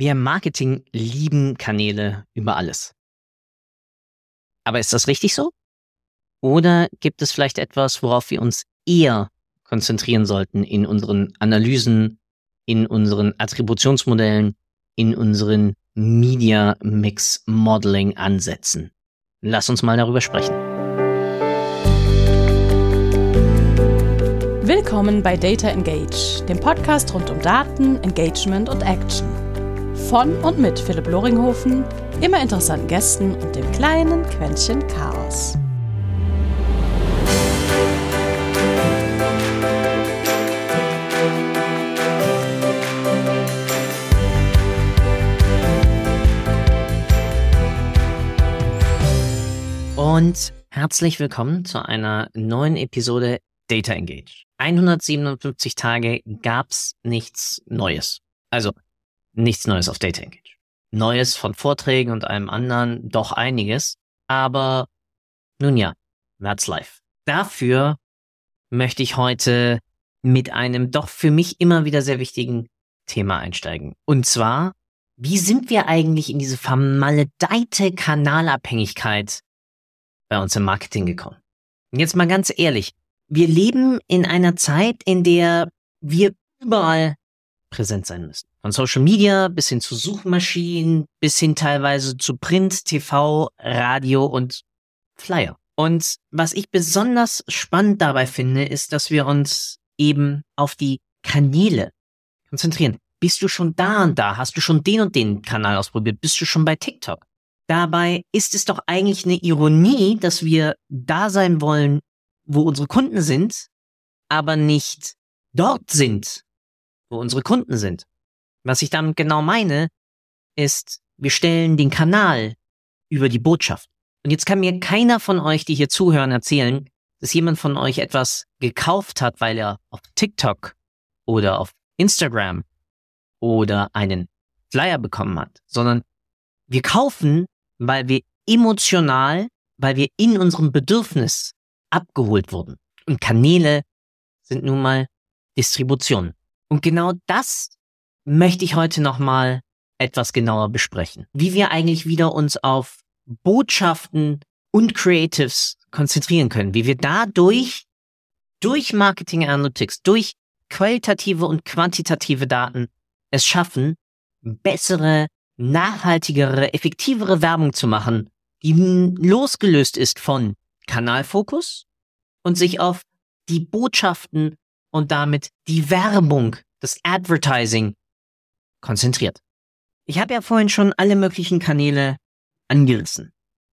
Wir im Marketing lieben Kanäle über alles. Aber ist das richtig so? Oder gibt es vielleicht etwas, worauf wir uns eher konzentrieren sollten in unseren Analysen, in unseren Attributionsmodellen, in unseren Media Mix Modeling Ansätzen? Lass uns mal darüber sprechen. Willkommen bei Data Engage, dem Podcast rund um Daten, Engagement und Action. Von und mit Philipp Loringhofen, immer interessanten Gästen und dem kleinen Quäntchen Chaos. Und herzlich willkommen zu einer neuen Episode Data Engage. 157 Tage gab's nichts Neues. Also nichts Neues auf Data Engage. Neues von Vorträgen und allem anderen doch einiges. Aber nun ja, that's life. Dafür möchte ich heute mit einem doch für mich immer wieder sehr wichtigen Thema einsteigen. Und zwar, wie sind wir eigentlich in diese vermaledeite Kanalabhängigkeit bei uns im Marketing gekommen? Und jetzt mal ganz ehrlich, wir leben in einer Zeit, in der wir überall präsent sein müssen. Von Social Media bis hin zu Suchmaschinen, bis hin teilweise zu Print, TV, Radio und Flyer. Und was ich besonders spannend dabei finde, ist, dass wir uns eben auf die Kanäle konzentrieren. Bist du schon da und da? Hast du schon den und den Kanal ausprobiert? Bist du schon bei TikTok? Dabei ist es doch eigentlich eine Ironie, dass wir da sein wollen, wo unsere Kunden sind, aber nicht dort sind, wo unsere Kunden sind. Was ich damit genau meine, ist, wir stellen den Kanal über die Botschaft. Und jetzt kann mir keiner von euch, die hier zuhören, erzählen, dass jemand von euch etwas gekauft hat, weil er auf TikTok oder auf Instagram oder einen Flyer bekommen hat, sondern wir kaufen, weil wir emotional, weil wir in unserem Bedürfnis abgeholt wurden. Und Kanäle sind nun mal Distribution. Und genau das möchte ich heute nochmal etwas genauer besprechen. Wie wir eigentlich wieder uns auf Botschaften und Creatives konzentrieren können. Wie wir dadurch, durch Marketing Analytics, durch qualitative und quantitative Daten es schaffen, bessere, nachhaltigere, effektivere Werbung zu machen, die losgelöst ist von Kanalfokus und sich auf die Botschaften und damit die Werbung, das Advertising konzentriert. Ich habe ja vorhin schon alle möglichen Kanäle angerissen.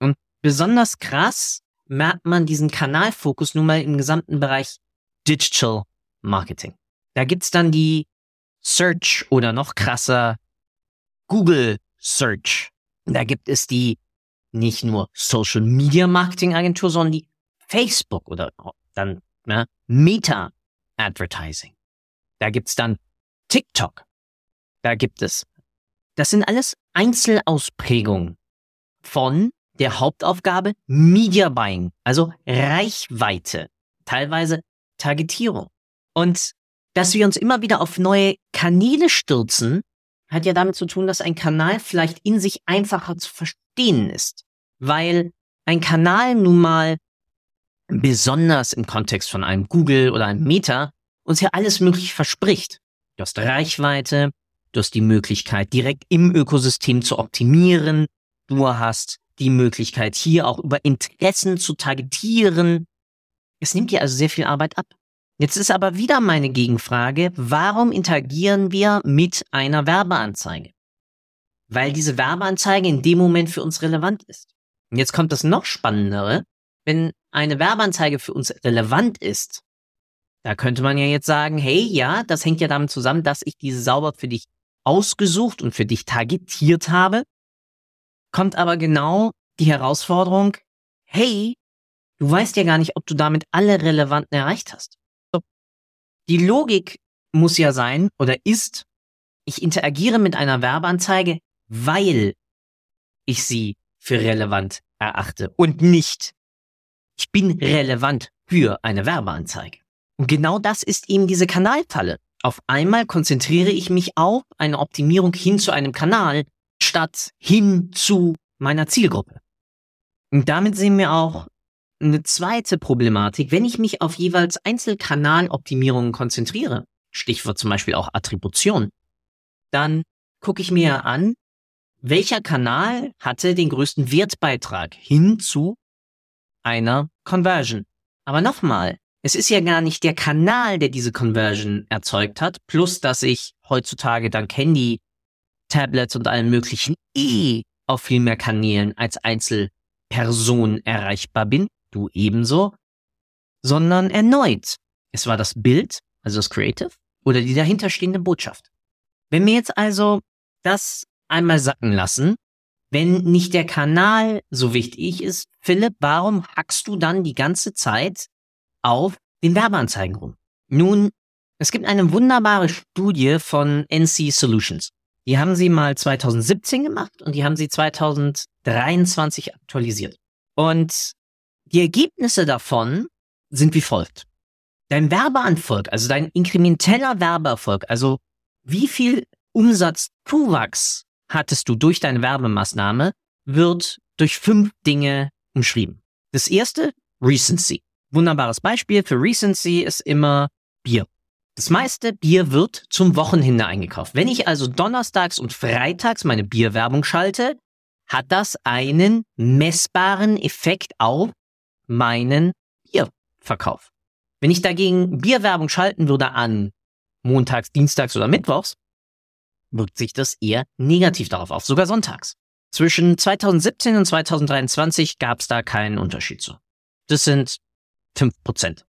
Und besonders krass merkt man diesen Kanalfokus nun mal im gesamten Bereich Digital Marketing. Da gibt's dann die Search oder noch krasser Google Search. Da gibt es die nicht nur Social Media Marketing Agentur, sondern die Facebook oder dann ne, Meta Advertising. Da gibt's dann TikTok. Da gibt es. Das sind alles Einzelausprägungen von der Hauptaufgabe Media Buying, also Reichweite, teilweise Targetierung. Und dass wir uns immer wieder auf neue Kanäle stürzen, hat ja damit zu tun, dass ein Kanal vielleicht in sich einfacher zu verstehen ist weil ein Kanal nun mal besonders im Kontext von einem Google oder einem Meta uns ja alles möglich verspricht. Du hast Reichweite, du hast die Möglichkeit, direkt im Ökosystem zu optimieren, du hast die Möglichkeit, hier auch über Interessen zu targetieren. Es nimmt dir also sehr viel Arbeit ab. Jetzt ist aber wieder meine Gegenfrage, warum interagieren wir mit einer Werbeanzeige? Weil diese Werbeanzeige in dem Moment für uns relevant ist. Und jetzt kommt das noch Spannendere. Wenn eine Werbeanzeige für uns relevant ist, da könnte man ja jetzt sagen, hey, ja, das hängt ja damit zusammen, dass ich diese sauber für dich ausgesucht und für dich targetiert habe. Kommt aber genau die Herausforderung, hey, du weißt ja gar nicht, ob du damit alle Relevanten erreicht hast. Die Logik muss ja sein oder ist, ich interagiere mit einer Werbeanzeige, weil ich sie für relevant erachte und nicht, ich bin relevant für eine Werbeanzeige. Und genau das ist eben diese Kanalfalle. Auf einmal konzentriere ich mich auf eine Optimierung hin zu einem Kanal statt hin zu meiner Zielgruppe. Und damit sehen wir auch eine zweite Problematik, wenn ich mich auf jeweils Einzelkanaloptimierungen konzentriere, Stichwort zum Beispiel auch Attribution, dann gucke ich mir an, welcher Kanal hatte den größten Wertbeitrag hin zu einer Conversion. Aber nochmal, es ist ja gar nicht der Kanal, der diese Conversion erzeugt hat, plus dass ich heutzutage dank Handy, Tablets und allen möglichen eh auf viel mehr Kanälen als Einzelperson erreichbar bin, du ebenso, sondern erneut, es war das Bild, also das Creative, oder die dahinterstehende Botschaft. Wenn wir jetzt also das einmal sacken lassen, wenn nicht der Kanal so wichtig ist, Philipp, warum hackst du dann die ganze Zeit auf den Werbeanzeigen rum? Nun, es gibt eine wunderbare Studie von NC Solutions. Die haben sie mal 2017 gemacht und die haben sie 2023 aktualisiert. Und die Ergebnisse davon sind wie folgt. Dein Werbeanfolg, also dein inkrementeller Werbeerfolg, also wie viel Umsatzzuwachs hattest du durch deine Werbemaßnahme, wird durch fünf Dinge umschrieben. Das erste, Recency. Wunderbares Beispiel für Recency ist immer Bier. Das meiste Bier wird zum Wochenende eingekauft. Wenn ich also donnerstags und freitags meine Bierwerbung schalte, hat das einen messbaren Effekt auf meinen Bierverkauf. Wenn ich dagegen Bierwerbung schalten würde an montags, dienstags oder mittwochs, wirkt sich das eher negativ darauf auf, sogar sonntags. Zwischen 2017 und 2023 gab es da keinen Unterschied zu. Das sind 5%.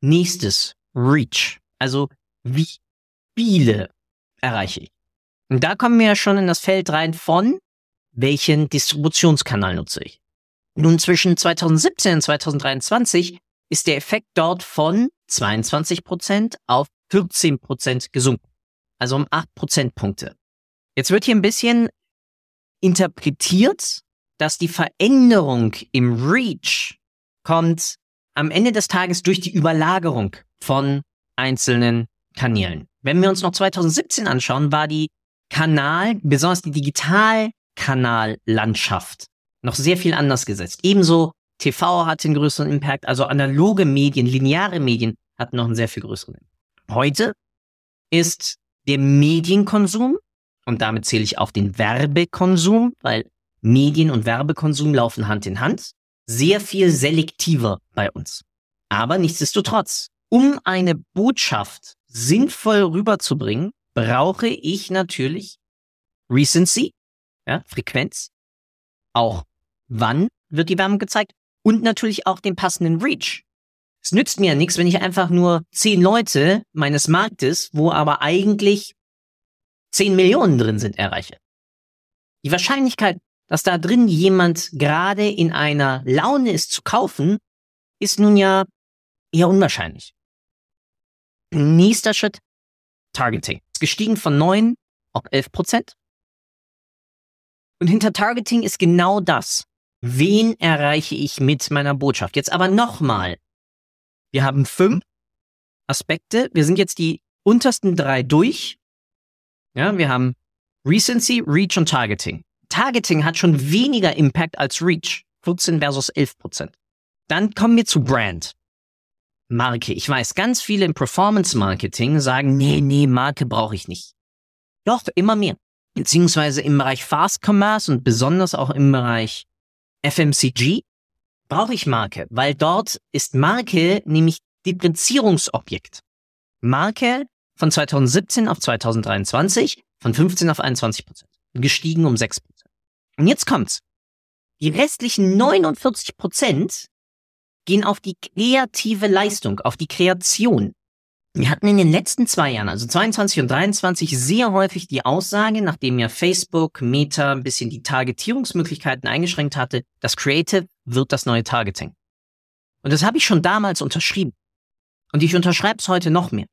Nächstes, Reach. Also wie viele erreiche ich? Und da kommen wir ja schon in das Feld rein von, welchen Distributionskanal nutze ich. Nun zwischen 2017 und 2023 ist der Effekt dort von 22% auf 14% gesunken also um acht Prozentpunkte. Jetzt wird hier ein bisschen interpretiert, dass die Veränderung im Reach kommt am Ende des Tages durch die Überlagerung von einzelnen Kanälen. Wenn wir uns noch 2017 anschauen, war die Kanal, besonders die Digitalkanallandschaft noch sehr viel anders gesetzt. Ebenso TV hatte einen größeren Impact, also analoge Medien, lineare Medien hatten noch einen sehr viel größeren Impact. Heute ist der Medienkonsum, und damit zähle ich auch den Werbekonsum, weil Medien und Werbekonsum laufen Hand in Hand, sehr viel selektiver bei uns. Aber nichtsdestotrotz, um eine Botschaft sinnvoll rüberzubringen, brauche ich natürlich Recency, ja, Frequenz, auch wann wird die Werbung gezeigt und natürlich auch den passenden Reach. Es nützt mir ja nichts, wenn ich einfach nur zehn Leute meines Marktes, wo aber eigentlich zehn Millionen drin sind, erreiche. Die Wahrscheinlichkeit, dass da drin jemand gerade in einer Laune ist zu kaufen, ist nun ja eher unwahrscheinlich. Nächster Schritt, Targeting. Ist gestiegen von neun auf elf Prozent. Und hinter Targeting ist genau das. Wen erreiche ich mit meiner Botschaft? Jetzt aber nochmal. Wir haben fünf Aspekte. Wir sind jetzt die untersten drei durch. Ja, wir haben Recency, Reach und Targeting. Targeting hat schon weniger Impact als Reach. 14 versus 11 Prozent. Dann kommen wir zu Brand. Marke. Ich weiß, ganz viele im Performance Marketing sagen, nee, nee, Marke brauche ich nicht. Doch, immer mehr. Beziehungsweise im Bereich Fast Commerce und besonders auch im Bereich FMCG brauche ich Marke, weil dort ist Marke nämlich Differenzierungsobjekt. Marke von 2017 auf 2023 von 15 auf 21 Prozent. Gestiegen um 6 Prozent. Und jetzt kommt's. Die restlichen 49 Prozent gehen auf die kreative Leistung, auf die Kreation. Wir hatten in den letzten zwei Jahren, also 22 und 23, sehr häufig die Aussage, nachdem ja Facebook, Meta ein bisschen die Targetierungsmöglichkeiten eingeschränkt hatte, das Creative wird das neue Targeting. Und das habe ich schon damals unterschrieben. Und ich unterschreibe es heute noch mehr.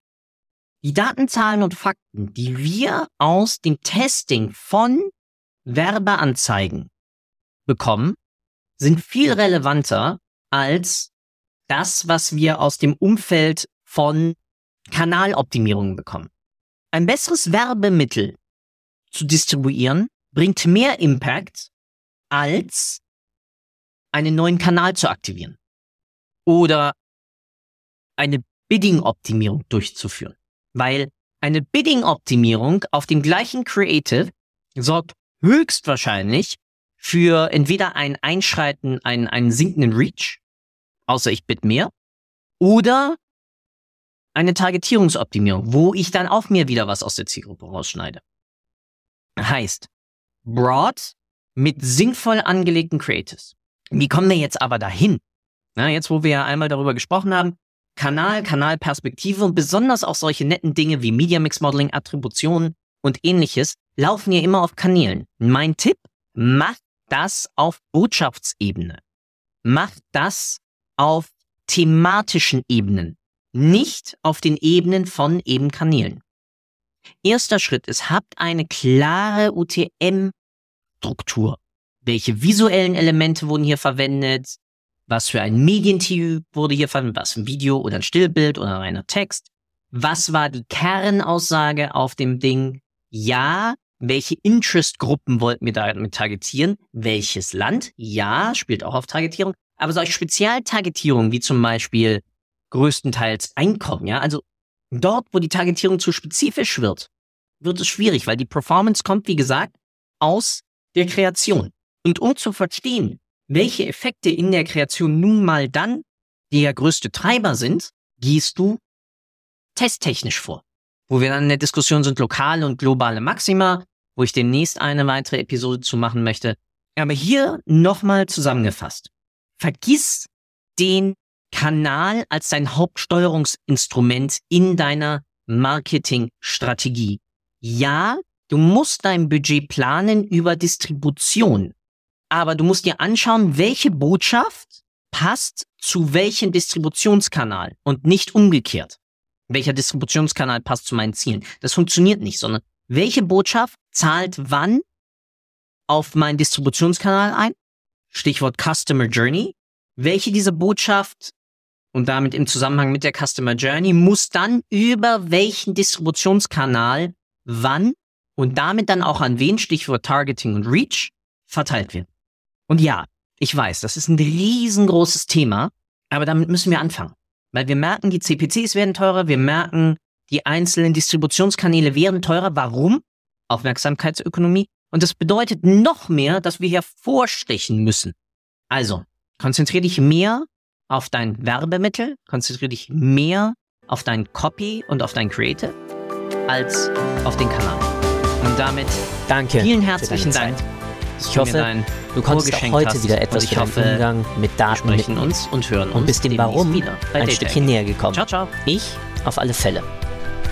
Die Datenzahlen und Fakten, die wir aus dem Testing von Werbeanzeigen bekommen, sind viel relevanter als das, was wir aus dem Umfeld von Kanaloptimierungen bekommen. Ein besseres Werbemittel zu distribuieren bringt mehr Impact als einen neuen Kanal zu aktivieren oder eine Bidding-Optimierung durchzuführen. Weil eine Bidding-Optimierung auf dem gleichen Creative sorgt höchstwahrscheinlich für entweder ein Einschreiten, einen, einen sinkenden Reach, außer ich bitte mehr, oder eine Targetierungsoptimierung, wo ich dann auch mir wieder was aus der Zielgruppe rausschneide. Heißt, broad mit sinnvoll angelegten Creatives. Wie kommen wir jetzt aber dahin? Na, jetzt, wo wir ja einmal darüber gesprochen haben, Kanal, Kanalperspektive und besonders auch solche netten Dinge wie Media Mix Modeling, Attribution und ähnliches laufen ja immer auf Kanälen. Mein Tipp, macht das auf Botschaftsebene. Macht das auf thematischen Ebenen, nicht auf den Ebenen von eben Kanälen. Erster Schritt ist, habt eine klare UTM-Struktur. Welche visuellen Elemente wurden hier verwendet? Was für ein Medientyp wurde hier verwendet? Was ein Video oder ein Stillbild oder reiner Text? Was war die Kernaussage auf dem Ding? Ja, welche Interest-Gruppen wollten wir damit targetieren? Welches Land? Ja, spielt auch auf Targetierung. Aber solche Spezialtargetierungen, wie zum Beispiel größtenteils Einkommen, ja, also dort, wo die Targetierung zu spezifisch wird, wird es schwierig, weil die Performance kommt, wie gesagt, aus der Kreation. Und um zu verstehen, welche Effekte in der Kreation nun mal dann der größte Treiber sind, gehst du testtechnisch vor. Wo wir dann in der Diskussion sind, lokale und globale Maxima, wo ich demnächst eine weitere Episode zu machen möchte. Aber hier nochmal zusammengefasst. Vergiss den Kanal als dein Hauptsteuerungsinstrument in deiner Marketingstrategie. Ja, du musst dein Budget planen über Distribution. Aber du musst dir anschauen, welche Botschaft passt zu welchem Distributionskanal und nicht umgekehrt. Welcher Distributionskanal passt zu meinen Zielen? Das funktioniert nicht, sondern welche Botschaft zahlt wann auf meinen Distributionskanal ein? Stichwort Customer Journey. Welche dieser Botschaft und damit im Zusammenhang mit der Customer Journey muss dann über welchen Distributionskanal wann und damit dann auch an wen, Stichwort Targeting und Reach, verteilt werden. Und ja, ich weiß, das ist ein riesengroßes Thema, aber damit müssen wir anfangen. Weil wir merken, die CPCs werden teurer, wir merken, die einzelnen Distributionskanäle werden teurer. Warum? Aufmerksamkeitsökonomie. Und das bedeutet noch mehr, dass wir hervorstechen müssen. Also, konzentriere dich mehr auf dein Werbemittel, konzentriere dich mehr auf dein Copy und auf dein Creative als auf den Kanal. Und damit Danke vielen herzlichen Dank. Ich hoffe, du konntest auch heute hast. wieder etwas für hoffe, Umgang mit Daten wir sprechen mitnehmen uns und hören uns und bist dem Warum wieder bei ein Stückchen näher gekommen. Ciao, ciao. Ich auf alle Fälle.